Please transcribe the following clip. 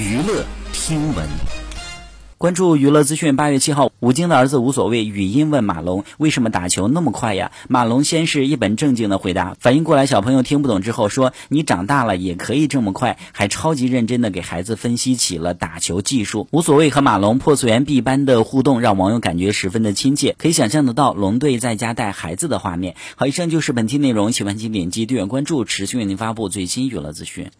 娱乐听闻。关注娱乐资讯。八月七号，吴京的儿子无所谓语音问马龙：“为什么打球那么快呀？”马龙先是一本正经的回答，反应过来小朋友听不懂之后说：“你长大了也可以这么快。”还超级认真的给孩子分析起了打球技术。无所谓和马龙破次元壁般的互动，让网友感觉十分的亲切，可以想象得到龙队在家带孩子的画面。好，以上就是本期内容，喜欢请点击订阅关注，持续为您发布最新娱乐资讯。